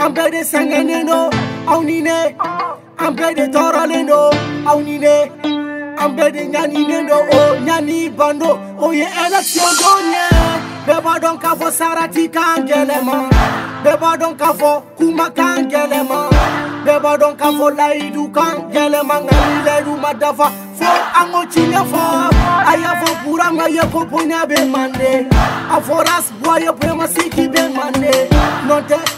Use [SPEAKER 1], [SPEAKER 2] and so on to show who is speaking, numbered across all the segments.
[SPEAKER 1] I'm glad they sang no, au know. Am I'm glad they no, all they know. Aunine. I'm glad they nyani nendo. Oh, nyani bando. Oh, yeah, election donye. Beba don kafo sarati kangelema. Beba don kafo kuma kangelema. Beba don kafo laidu kangelema. Ngali laidu madafa. Fo ango chine fo. Aya fo puranga ye koponya be mande. Aforas boye poema siki be mande. Note.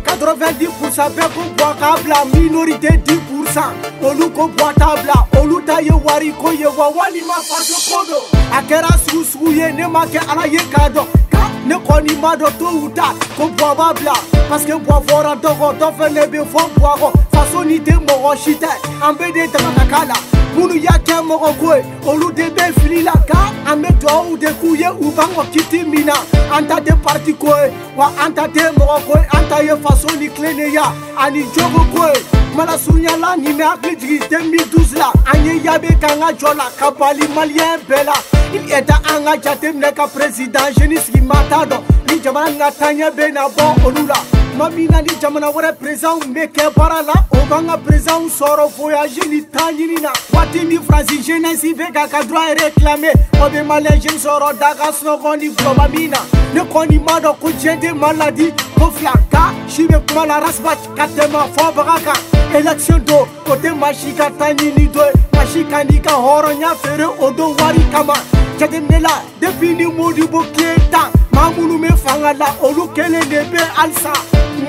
[SPEAKER 1] 90% bɛɛ ko bɔ k'a bila minorité 10% olu ko bɔ t'a bila olu ta ye wari ko ye wa walima faso ko do a kɛra sugu sugu ye ne ma kɛ ala ye k'a dɔn ne kɔni ma dɔn tow ta ko bɔ b'a bila parce que bɔ fɔra dɔgɔ dɔ fɛnɛ bɛ fɔ bɔ kɔ faso ni tɛ mɔgɔ si tɛ an bɛɛ de dama ka k'a la kunu yake mogokwe oludebe filila ka amedo udekuye ubango kitimina anta de partikwe wa anta de mogokwe anta ye fasoni kleneya ani jogokwe mala sunyala ni me akidji temi duzla anye yabe kanga jola kapali malien bela il eta anga jatem ne ka president jenis ki matado ni jamana ngatanya be na bon olula tuma min na ni jamana wɛrɛ prezanw be kɛ baara la o b'an ka prezanw sɔrɔ voyaje ni tan ɲini na waati min faransi jenɛsi be ka ka droit reklame o be malɛjen sɔrɔ daga sunɔgɔ ni gɔba min na ne kɔni m'a dɔ ko diɲɛ tɛ maladi ko fila ka si be kuma la rasbat ka tɛma fɔ baga kan election don o tɛ masi ka ta ɲini do ye masi ka n'i ka hɔrɔnya feere o don wari kama jateminɛ la depuis ni modibo kiyeta maa minnu be fanga la olu kelen de be halisa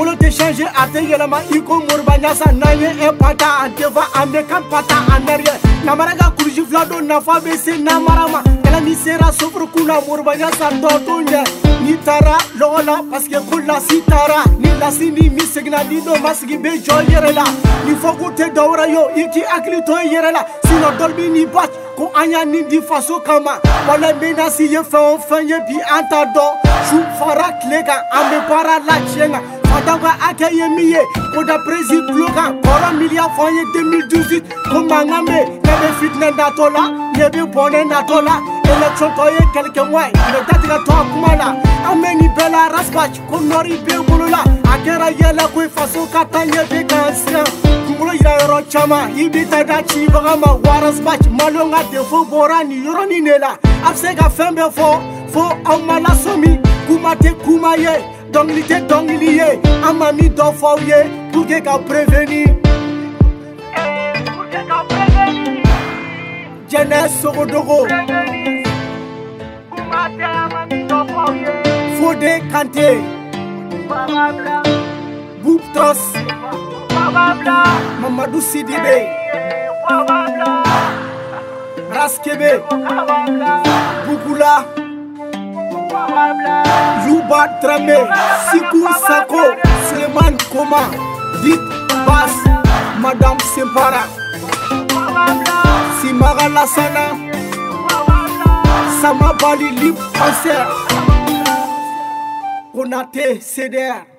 [SPEAKER 1] Diavolul te change atenye ma iko morbanya sa nanye e pata anteva ande kan pata anarye namara ga kurji vlado nafa be se namara ma kala ni sera sofro kuna morbanya sa totonye ni tara lola paske kula sitara ni lasi ni mi segna ni do masgi be joyere la ni foku te dawra yo iki akli to yere la sino dolbi ni batch ko anya ni di faso kama wala mena si ye fɛn o fɛn ye bi an t'a dɔn su fara tile kan an la chenga. Madame ka akɛye min ye koda presi tulo kan kɔrɔ miliya fɔ an ye 2018 ko mankan be ne be fitinɛ natɔ la ne be bɔnɛ natɔ la élection tɔ ye kɛlɛkɛwa ye ne datigɛ tɔ a kuma la an be nin bɛɛ la raspach ko nɔri be bolo la a kɛra yɛlɛ ko i faso ka ta ɲɛ be k'an siran kunkolo yira yɔrɔ caaman i bi ta da cibaga ma wa raspach malon ka defo bɔra nin yɔrɔnin ne la a be se ka fɛɛn bɛɛ fɔ fo aw ma lasomi kuma tɛ kuma ye donc tɛ dɔnkili ye an ma min prévenir, pour que qu'à prévenir. jeunesse Faudé, Kanté. Boub Mamadou Sidibé. Raskebe. Bouboula, luba trame siku sako sleman koma dit bas madame sempara simaga lasana samabali lip concert konate cdr